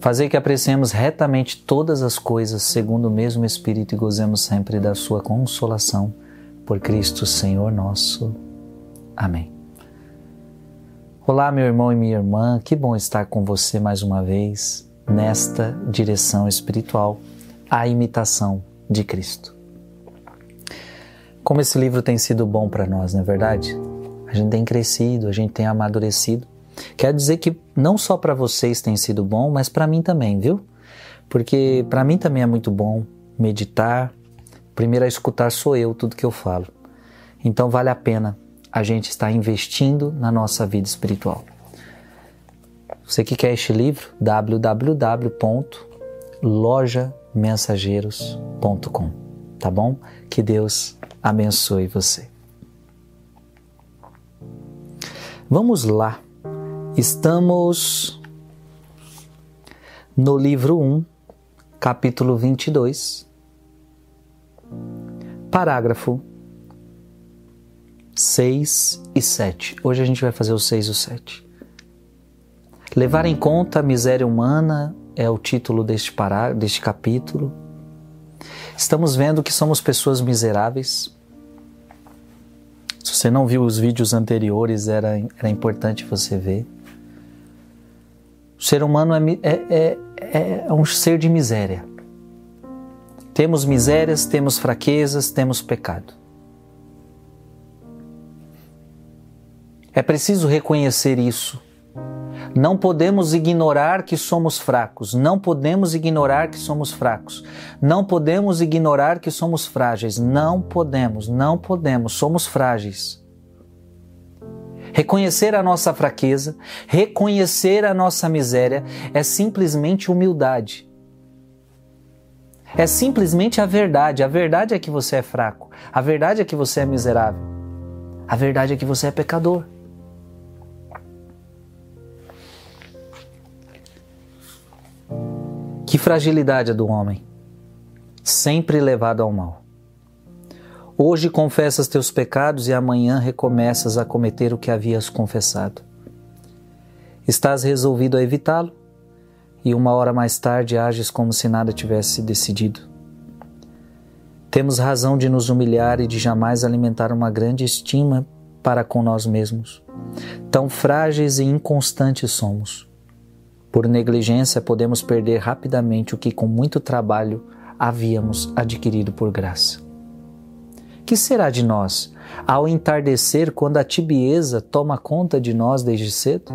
Fazei que apreciemos retamente todas as coisas segundo o mesmo Espírito e gozemos sempre da sua consolação. Por Cristo Senhor nosso. Amém. Olá, meu irmão e minha irmã, que bom estar com você mais uma vez nesta direção espiritual, a imitação de Cristo. Como esse livro tem sido bom para nós, não é verdade? A gente tem crescido, a gente tem amadurecido Quer dizer que não só para vocês tem sido bom, mas para mim também, viu? Porque para mim também é muito bom meditar. Primeiro a escutar sou eu, tudo que eu falo. Então vale a pena a gente estar investindo na nossa vida espiritual. Você que quer este livro, www.lojamensageiros.com, tá bom? Que Deus abençoe você. Vamos lá Estamos no livro 1, capítulo 22, parágrafo 6 e 7. Hoje a gente vai fazer o 6 e o 7. Levar em conta a miséria humana é o título deste, pará, deste capítulo. Estamos vendo que somos pessoas miseráveis. Se você não viu os vídeos anteriores, era, era importante você ver. O ser humano é, é, é, é um ser de miséria. Temos misérias, temos fraquezas, temos pecado. É preciso reconhecer isso. Não podemos ignorar que somos fracos, não podemos ignorar que somos fracos, não podemos ignorar que somos frágeis, não podemos, não podemos, somos frágeis. Reconhecer a nossa fraqueza, reconhecer a nossa miséria é simplesmente humildade. É simplesmente a verdade. A verdade é que você é fraco. A verdade é que você é miserável. A verdade é que você é pecador. Que fragilidade a do homem, sempre levado ao mal. Hoje confessas teus pecados e amanhã recomeças a cometer o que havias confessado. Estás resolvido a evitá-lo e uma hora mais tarde ages como se nada tivesse decidido. Temos razão de nos humilhar e de jamais alimentar uma grande estima para com nós mesmos. Tão frágeis e inconstantes somos. Por negligência, podemos perder rapidamente o que com muito trabalho havíamos adquirido por graça. Que será de nós ao entardecer quando a tibieza toma conta de nós desde cedo?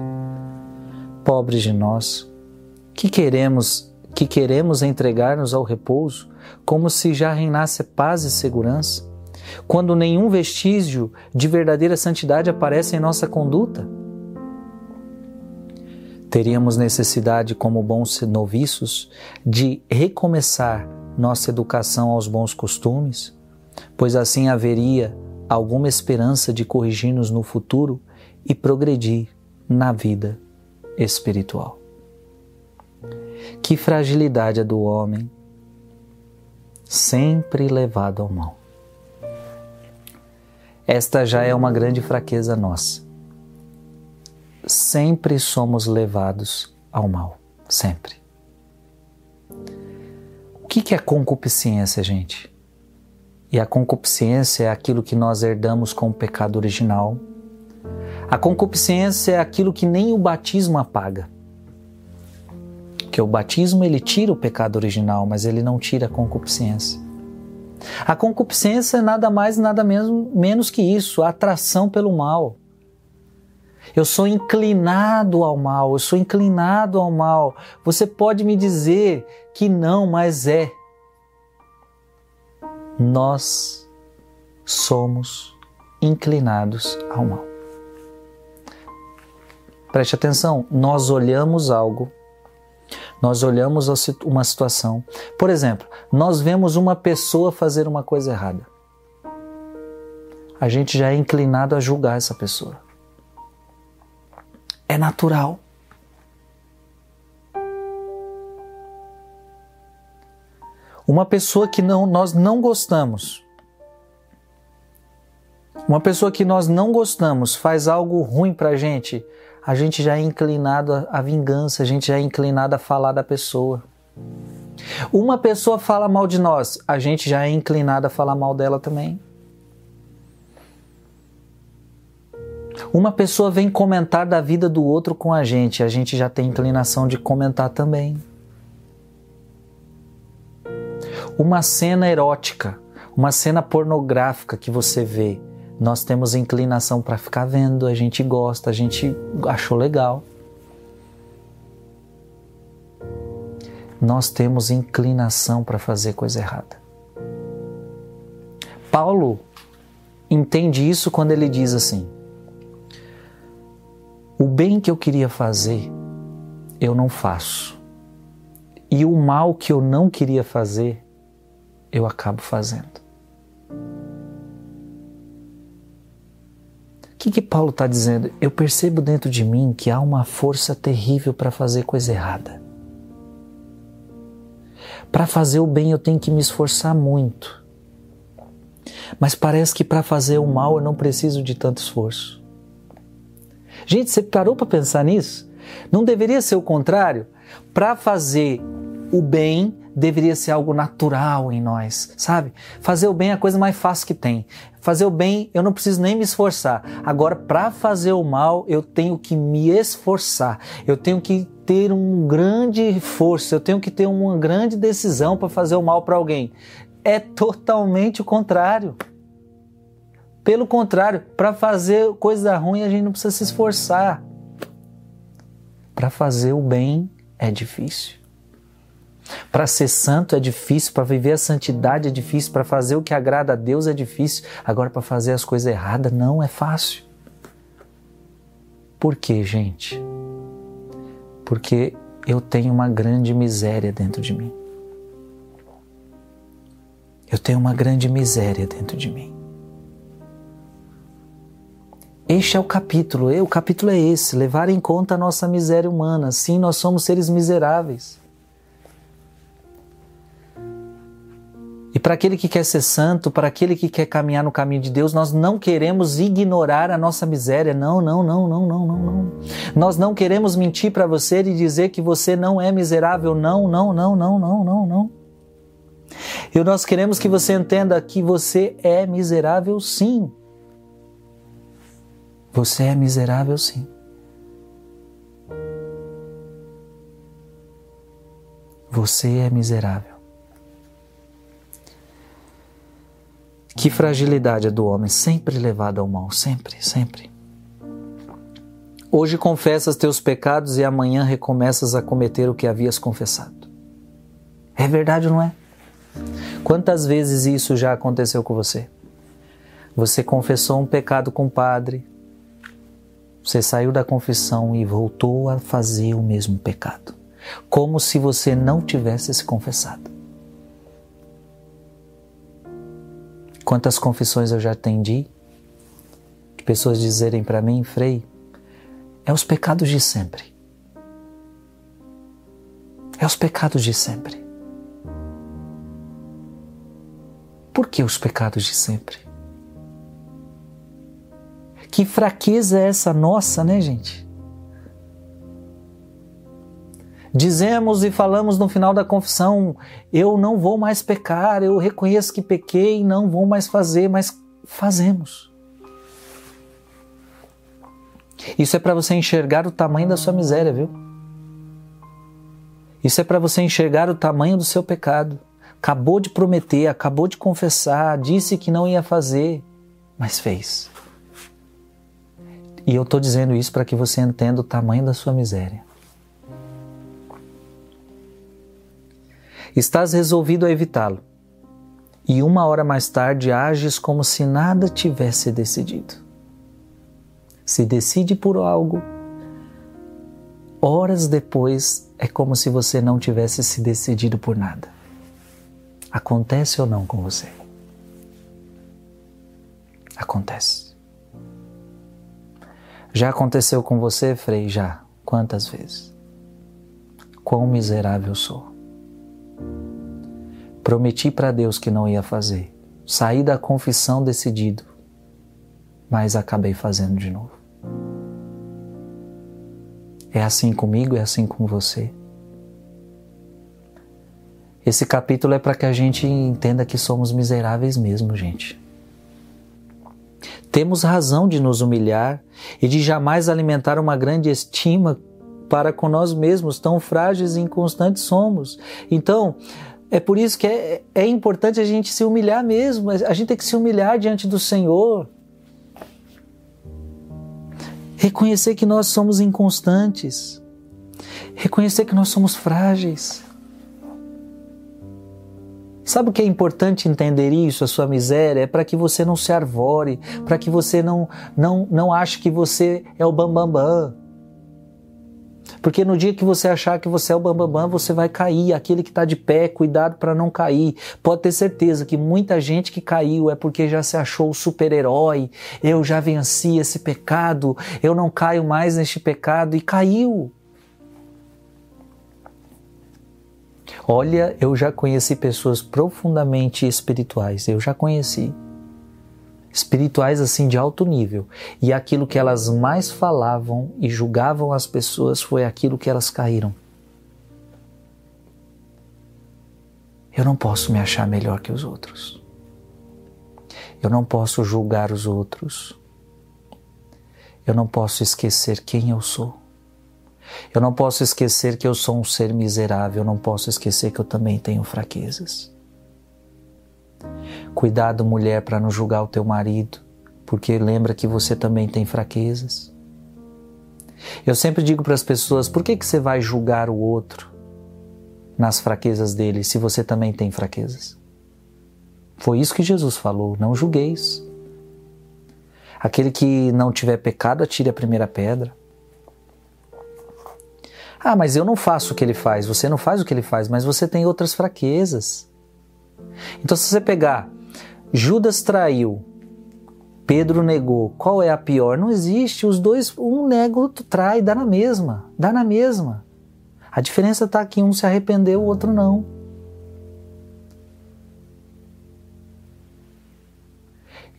Pobres de nós, que queremos que queremos entregar-nos ao repouso, como se já reinasse paz e segurança, quando nenhum vestígio de verdadeira santidade aparece em nossa conduta? Teríamos necessidade, como bons noviços, de recomeçar nossa educação aos bons costumes, pois assim haveria alguma esperança de corrigir-nos no futuro e progredir na vida espiritual. Que fragilidade a do homem, sempre levado ao mal. Esta já é uma grande fraqueza nossa. Sempre somos levados ao mal, sempre. O que é concupiscência, gente? E a concupiscência é aquilo que nós herdamos com o pecado original. A concupiscência é aquilo que nem o batismo apaga. Que o batismo ele tira o pecado original, mas ele não tira a concupiscência. A concupiscência é nada mais nada menos, menos que isso, a atração pelo mal. Eu sou inclinado ao mal, eu sou inclinado ao mal. Você pode me dizer que não, mas é nós somos inclinados ao mal. Preste atenção, nós olhamos algo, Nós olhamos uma situação. Por exemplo, nós vemos uma pessoa fazer uma coisa errada. A gente já é inclinado a julgar essa pessoa. É natural. Uma pessoa que não, nós não gostamos, uma pessoa que nós não gostamos faz algo ruim pra gente, a gente já é inclinado à vingança, a gente já é inclinado a falar da pessoa. Uma pessoa fala mal de nós, a gente já é inclinado a falar mal dela também. Uma pessoa vem comentar da vida do outro com a gente, a gente já tem inclinação de comentar também. Uma cena erótica, uma cena pornográfica que você vê, nós temos inclinação para ficar vendo, a gente gosta, a gente achou legal. Nós temos inclinação para fazer coisa errada. Paulo entende isso quando ele diz assim: O bem que eu queria fazer, eu não faço. E o mal que eu não queria fazer, eu acabo fazendo. O que, que Paulo está dizendo? Eu percebo dentro de mim que há uma força terrível para fazer coisa errada. Para fazer o bem eu tenho que me esforçar muito. Mas parece que para fazer o mal eu não preciso de tanto esforço. Gente, você parou para pensar nisso? Não deveria ser o contrário? Para fazer o bem deveria ser algo natural em nós, sabe? Fazer o bem é a coisa mais fácil que tem. Fazer o bem, eu não preciso nem me esforçar. Agora, para fazer o mal, eu tenho que me esforçar. Eu tenho que ter um grande força, eu tenho que ter uma grande decisão para fazer o mal para alguém. É totalmente o contrário. Pelo contrário, para fazer coisa ruim a gente não precisa se esforçar. Para fazer o bem é difícil. Para ser santo é difícil, para viver a santidade é difícil, para fazer o que agrada a Deus é difícil. Agora, para fazer as coisas erradas não é fácil. Por quê, gente? Porque eu tenho uma grande miséria dentro de mim. Eu tenho uma grande miséria dentro de mim. Este é o capítulo, o capítulo é esse: levar em conta a nossa miséria humana. Sim, nós somos seres miseráveis. Para aquele que quer ser santo, para aquele que quer caminhar no caminho de Deus, nós não queremos ignorar a nossa miséria. Não, não, não, não, não, não, não. Nós não queremos mentir para você e dizer que você não é miserável. Não, não, não, não, não, não, não. E nós queremos que você entenda que você é miserável sim. Você é miserável sim. Você é miserável. Que fragilidade é do homem, sempre levado ao mal, sempre, sempre. Hoje confessas teus pecados e amanhã recomeças a cometer o que havias confessado. É verdade não é? Quantas vezes isso já aconteceu com você? Você confessou um pecado com o padre, você saiu da confissão e voltou a fazer o mesmo pecado, como se você não tivesse se confessado. Quantas confissões eu já atendi de pessoas dizerem para mim, Frei, é os pecados de sempre. É os pecados de sempre. Por que os pecados de sempre? Que fraqueza é essa nossa, né, gente? Dizemos e falamos no final da confissão: eu não vou mais pecar, eu reconheço que pequei, não vou mais fazer, mas fazemos. Isso é para você enxergar o tamanho da sua miséria, viu? Isso é para você enxergar o tamanho do seu pecado. Acabou de prometer, acabou de confessar, disse que não ia fazer, mas fez. E eu estou dizendo isso para que você entenda o tamanho da sua miséria. Estás resolvido a evitá-lo. E uma hora mais tarde ages como se nada tivesse decidido. Se decide por algo, horas depois é como se você não tivesse se decidido por nada. Acontece ou não com você? Acontece. Já aconteceu com você, Frei? Já. Quantas vezes? Quão miserável sou. Prometi para Deus que não ia fazer. Saí da confissão decidido, mas acabei fazendo de novo. É assim comigo, é assim com você. Esse capítulo é para que a gente entenda que somos miseráveis mesmo, gente. Temos razão de nos humilhar e de jamais alimentar uma grande estima para com nós mesmos, tão frágeis e inconstantes somos. Então, é por isso que é, é importante a gente se humilhar mesmo, a gente tem que se humilhar diante do Senhor. Reconhecer que nós somos inconstantes. Reconhecer que nós somos frágeis. Sabe o que é importante entender isso, a sua miséria? É para que você não se arvore, para que você não, não, não ache que você é o bambambam. Bam, bam. Porque no dia que você achar que você é o bambambam, bam, bam, você vai cair. Aquele que está de pé, cuidado para não cair. Pode ter certeza que muita gente que caiu é porque já se achou o super-herói. Eu já venci esse pecado, eu não caio mais neste pecado e caiu. Olha, eu já conheci pessoas profundamente espirituais, eu já conheci espirituais assim de alto nível, e aquilo que elas mais falavam e julgavam as pessoas foi aquilo que elas caíram. Eu não posso me achar melhor que os outros. Eu não posso julgar os outros. Eu não posso esquecer quem eu sou. Eu não posso esquecer que eu sou um ser miserável, eu não posso esquecer que eu também tenho fraquezas. Cuidado, mulher, para não julgar o teu marido, porque lembra que você também tem fraquezas. Eu sempre digo para as pessoas: por que, que você vai julgar o outro nas fraquezas dele se você também tem fraquezas? Foi isso que Jesus falou: não julgueis. Aquele que não tiver pecado, atire a primeira pedra. Ah, mas eu não faço o que ele faz. Você não faz o que ele faz, mas você tem outras fraquezas. Então, se você pegar Judas traiu, Pedro negou, qual é a pior? Não existe. Os dois, um nega, o outro trai, dá na mesma. Dá na mesma. A diferença está que um se arrependeu, o outro não.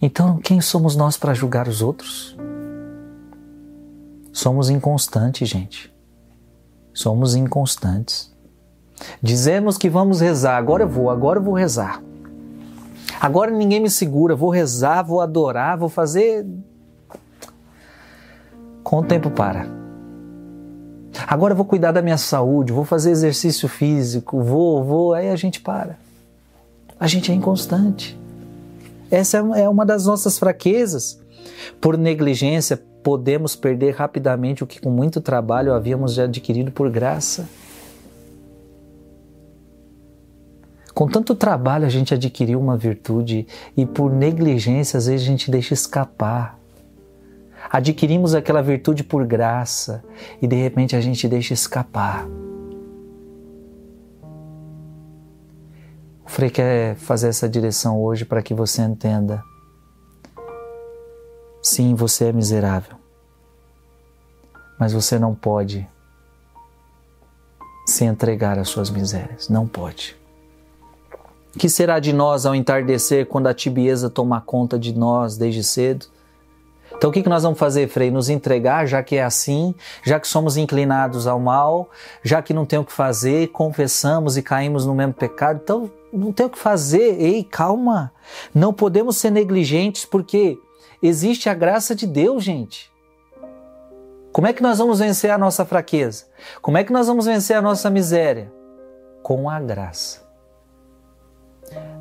Então, quem somos nós para julgar os outros? Somos inconstantes, gente. Somos inconstantes. Dizemos que vamos rezar, agora eu vou, agora eu vou rezar. Agora ninguém me segura, vou rezar, vou adorar, vou fazer. Com o tempo para. Agora vou cuidar da minha saúde, vou fazer exercício físico, vou, vou, aí a gente para. A gente é inconstante. Essa é uma das nossas fraquezas. Por negligência, podemos perder rapidamente o que com muito trabalho havíamos adquirido por graça. Com tanto trabalho a gente adquiriu uma virtude e por negligência às vezes a gente deixa escapar. Adquirimos aquela virtude por graça e de repente a gente deixa escapar. O Frei quer fazer essa direção hoje para que você entenda Sim, você é miserável. Mas você não pode se entregar às suas misérias. Não pode. Que será de nós ao entardecer quando a tibieza tomar conta de nós desde cedo? Então o que nós vamos fazer, Frei? Nos entregar, já que é assim, já que somos inclinados ao mal, já que não tem o que fazer, confessamos e caímos no mesmo pecado, então não tem o que fazer. Ei, calma! Não podemos ser negligentes porque existe a graça de Deus, gente. Como é que nós vamos vencer a nossa fraqueza? Como é que nós vamos vencer a nossa miséria? Com a graça.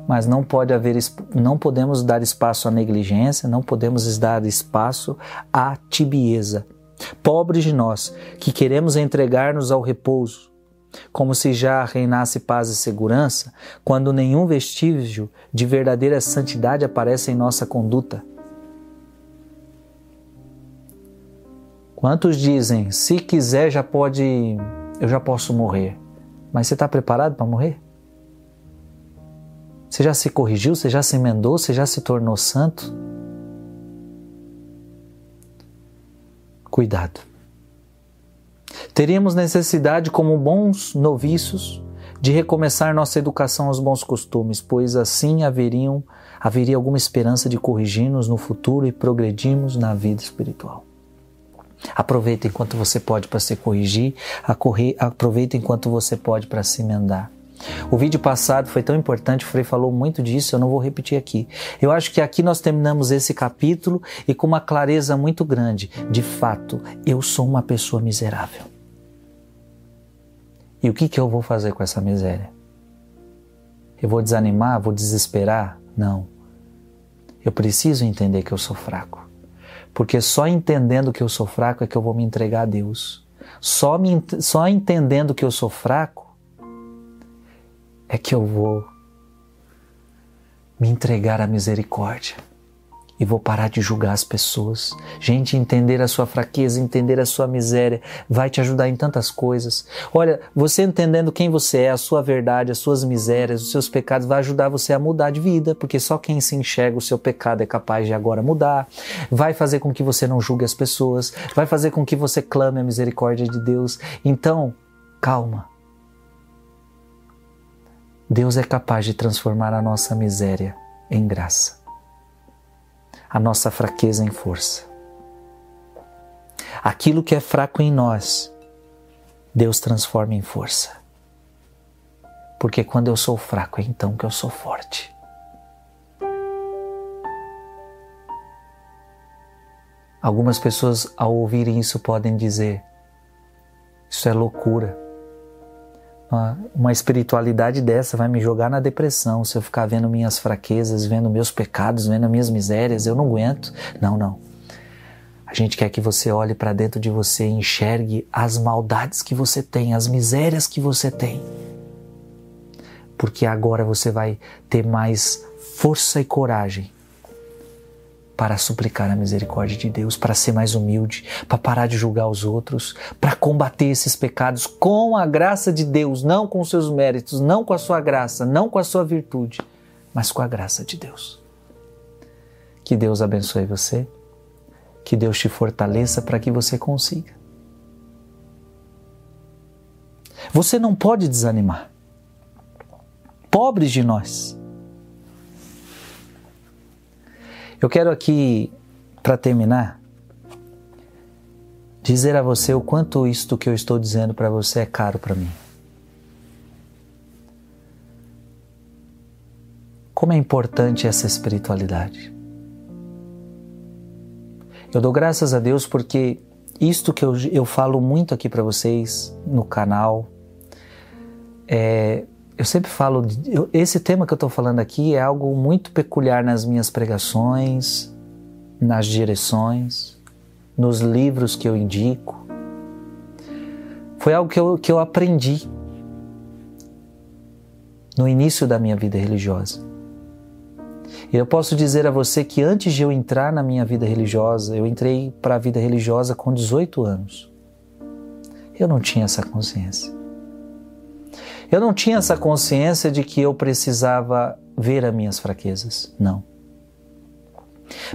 Mas não pode haver, não podemos dar espaço à negligência, não podemos dar espaço à tibieza. Pobres de nós que queremos entregar-nos ao repouso, como se já reinasse paz e segurança, quando nenhum vestígio de verdadeira santidade aparece em nossa conduta. Quantos dizem, se quiser já pode, eu já posso morrer. Mas você está preparado para morrer? Você já se corrigiu? Você já se emendou? Você já se tornou santo? Cuidado. Teríamos necessidade, como bons noviços, de recomeçar nossa educação aos bons costumes, pois assim haveriam, haveria alguma esperança de corrigir-nos no futuro e progredirmos na vida espiritual. Aproveita enquanto você pode para se corrigir, aproveita enquanto você pode para se emendar. O vídeo passado foi tão importante, o Frei falou muito disso, eu não vou repetir aqui. Eu acho que aqui nós terminamos esse capítulo e com uma clareza muito grande. De fato, eu sou uma pessoa miserável. E o que, que eu vou fazer com essa miséria? Eu vou desanimar? Vou desesperar? Não. Eu preciso entender que eu sou fraco. Porque só entendendo que eu sou fraco é que eu vou me entregar a Deus. Só, me, só entendendo que eu sou fraco é que eu vou me entregar à misericórdia e vou parar de julgar as pessoas. Gente, entender a sua fraqueza, entender a sua miséria, vai te ajudar em tantas coisas. Olha, você entendendo quem você é, a sua verdade, as suas misérias, os seus pecados, vai ajudar você a mudar de vida, porque só quem se enxerga o seu pecado é capaz de agora mudar. Vai fazer com que você não julgue as pessoas, vai fazer com que você clame a misericórdia de Deus. Então, calma. Deus é capaz de transformar a nossa miséria em graça a nossa fraqueza em força. Aquilo que é fraco em nós, Deus transforma em força. Porque quando eu sou fraco, é então que eu sou forte. Algumas pessoas, ao ouvirem isso, podem dizer: Isso é loucura. Uma, espiritualidade dessa vai me jogar na depressão se eu ficar vendo minhas fraquezas, vendo meus pecados, vendo minhas misérias. Eu não aguento. Não, não. A gente quer que você olhe para dentro de você e enxergue as maldades que você tem, as misérias que você tem. Porque agora você vai ter mais força e coragem para suplicar a misericórdia de Deus, para ser mais humilde, para parar de julgar os outros, para combater esses pecados com a graça de Deus, não com seus méritos, não com a sua graça, não com a sua virtude, mas com a graça de Deus. Que Deus abençoe você, que Deus te fortaleça para que você consiga. Você não pode desanimar. Pobres de nós Eu quero aqui, para terminar, dizer a você o quanto isto que eu estou dizendo para você é caro para mim. Como é importante essa espiritualidade. Eu dou graças a Deus porque isto que eu, eu falo muito aqui para vocês no canal é, eu sempre falo, eu, esse tema que eu estou falando aqui é algo muito peculiar nas minhas pregações, nas direções, nos livros que eu indico. Foi algo que eu, que eu aprendi no início da minha vida religiosa. E eu posso dizer a você que antes de eu entrar na minha vida religiosa, eu entrei para a vida religiosa com 18 anos. Eu não tinha essa consciência. Eu não tinha essa consciência de que eu precisava ver as minhas fraquezas. Não.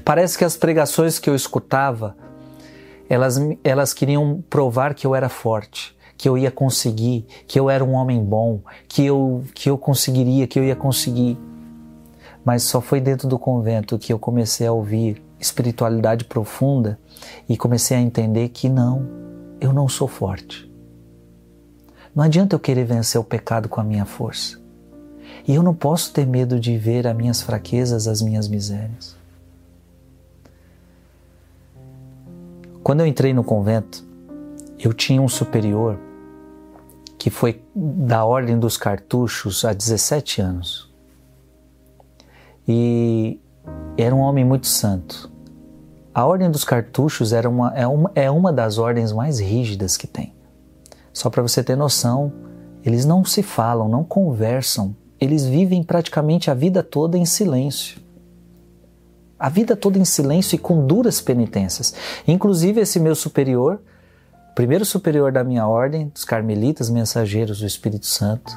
Parece que as pregações que eu escutava, elas, elas queriam provar que eu era forte, que eu ia conseguir, que eu era um homem bom, que eu, que eu conseguiria, que eu ia conseguir. Mas só foi dentro do convento que eu comecei a ouvir espiritualidade profunda e comecei a entender que não, eu não sou forte. Não adianta eu querer vencer o pecado com a minha força. E eu não posso ter medo de ver as minhas fraquezas, as minhas misérias. Quando eu entrei no convento, eu tinha um superior que foi da Ordem dos Cartuchos há 17 anos. E era um homem muito santo. A Ordem dos Cartuchos era uma, é, uma, é uma das ordens mais rígidas que tem. Só para você ter noção, eles não se falam, não conversam, eles vivem praticamente a vida toda em silêncio. A vida toda em silêncio e com duras penitências. Inclusive, esse meu superior, primeiro superior da minha ordem, dos carmelitas, mensageiros do Espírito Santo,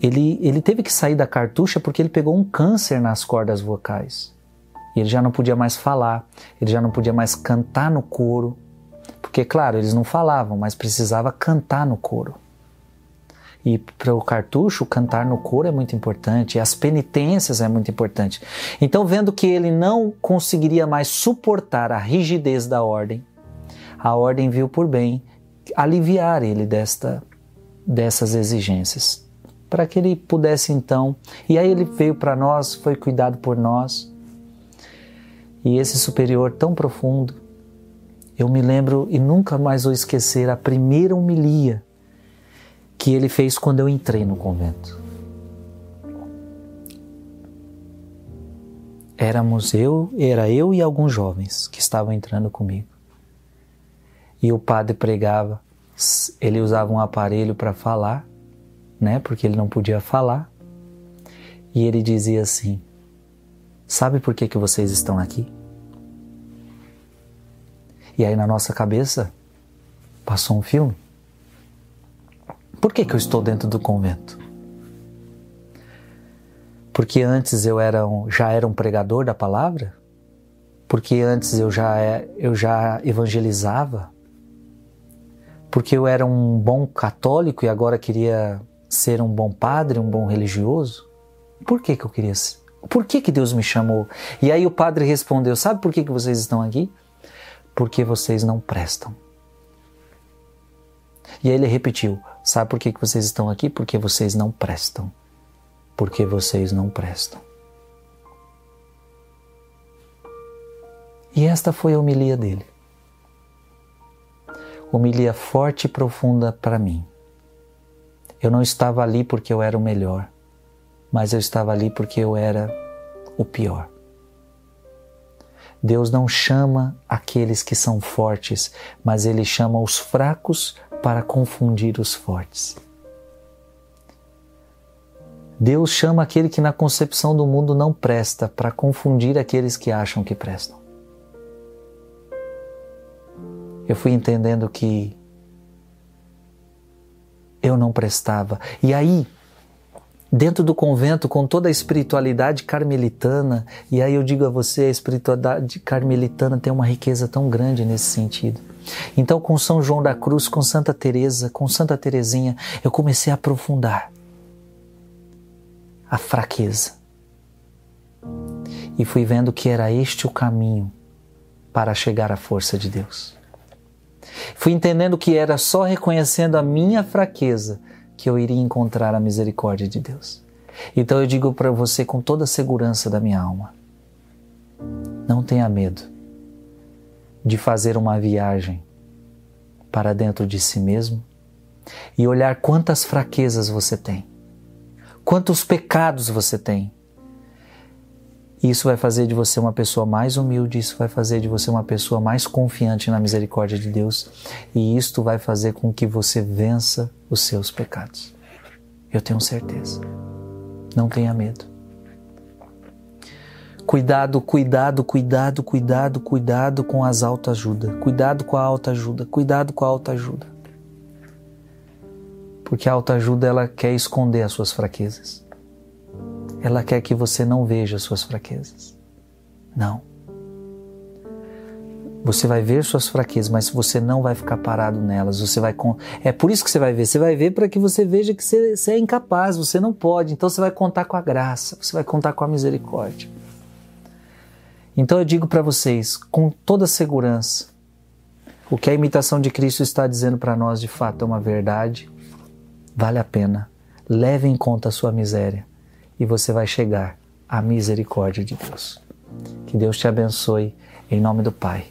ele, ele teve que sair da cartucha porque ele pegou um câncer nas cordas vocais. E ele já não podia mais falar, ele já não podia mais cantar no coro, porque, claro, eles não falavam, mas precisava cantar no coro. E para o cartucho, cantar no coro é muito importante, as penitências é muito importante. Então, vendo que ele não conseguiria mais suportar a rigidez da ordem, a ordem viu por bem aliviar ele desta, dessas exigências, para que ele pudesse então. E aí ele veio para nós, foi cuidado por nós. E esse superior tão profundo, eu me lembro e nunca mais vou esquecer a primeira homilia que ele fez quando eu entrei no convento. Éramos eu, era eu e alguns jovens que estavam entrando comigo. E o padre pregava, ele usava um aparelho para falar, né, porque ele não podia falar. E ele dizia assim: Sabe por que que vocês estão aqui? E aí na nossa cabeça passou um filme. Por que, que eu estou dentro do convento? Porque antes eu era um, já era um pregador da palavra? Porque antes eu já, é, eu já evangelizava? Porque eu era um bom católico e agora queria ser um bom padre, um bom religioso? Por que, que eu queria ser? Por que, que Deus me chamou? E aí o padre respondeu: Sabe por que, que vocês estão aqui? Porque vocês não prestam. E aí ele repetiu: Sabe por que vocês estão aqui? Porque vocês não prestam. Porque vocês não prestam. E esta foi a homilia dele. Homilia forte e profunda para mim. Eu não estava ali porque eu era o melhor, mas eu estava ali porque eu era o pior. Deus não chama aqueles que são fortes, mas Ele chama os fracos para confundir os fortes. Deus chama aquele que na concepção do mundo não presta para confundir aqueles que acham que prestam. Eu fui entendendo que eu não prestava. E aí, dentro do convento, com toda a espiritualidade carmelitana, e aí eu digo a você, a espiritualidade carmelitana tem uma riqueza tão grande nesse sentido. Então, com São João da Cruz, com Santa Teresa, com Santa Teresinha, eu comecei a aprofundar a fraqueza. E fui vendo que era este o caminho para chegar à força de Deus. Fui entendendo que era só reconhecendo a minha fraqueza que eu iria encontrar a misericórdia de Deus. Então eu digo para você com toda a segurança da minha alma: não tenha medo de fazer uma viagem para dentro de si mesmo e olhar quantas fraquezas você tem, quantos pecados você tem. Isso vai fazer de você uma pessoa mais humilde, isso vai fazer de você uma pessoa mais confiante na misericórdia de Deus, e isto vai fazer com que você vença os seus pecados. Eu tenho certeza. Não tenha medo. Cuidado, cuidado, cuidado, cuidado, cuidado com as autoajuda. Cuidado com a autoajuda. Cuidado com a autoajuda. Porque a autoajuda ela quer esconder as suas fraquezas. Ela quer que você não veja as suas fraquezas. Não. Você vai ver suas fraquezas, mas você não vai ficar parado nelas. Você vai é por isso que você vai ver. Você vai ver para que você veja que você, você é incapaz, você não pode. Então você vai contar com a graça, você vai contar com a misericórdia. Então eu digo para vocês, com toda segurança, o que a imitação de Cristo está dizendo para nós de fato é uma verdade, vale a pena. Leve em conta a sua miséria e você vai chegar à misericórdia de Deus. Que Deus te abençoe em nome do Pai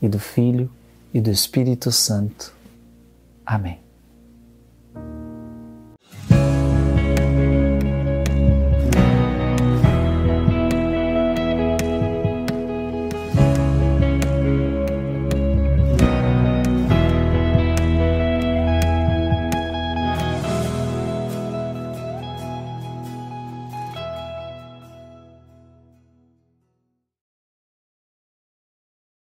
e do Filho e do Espírito Santo. Amém.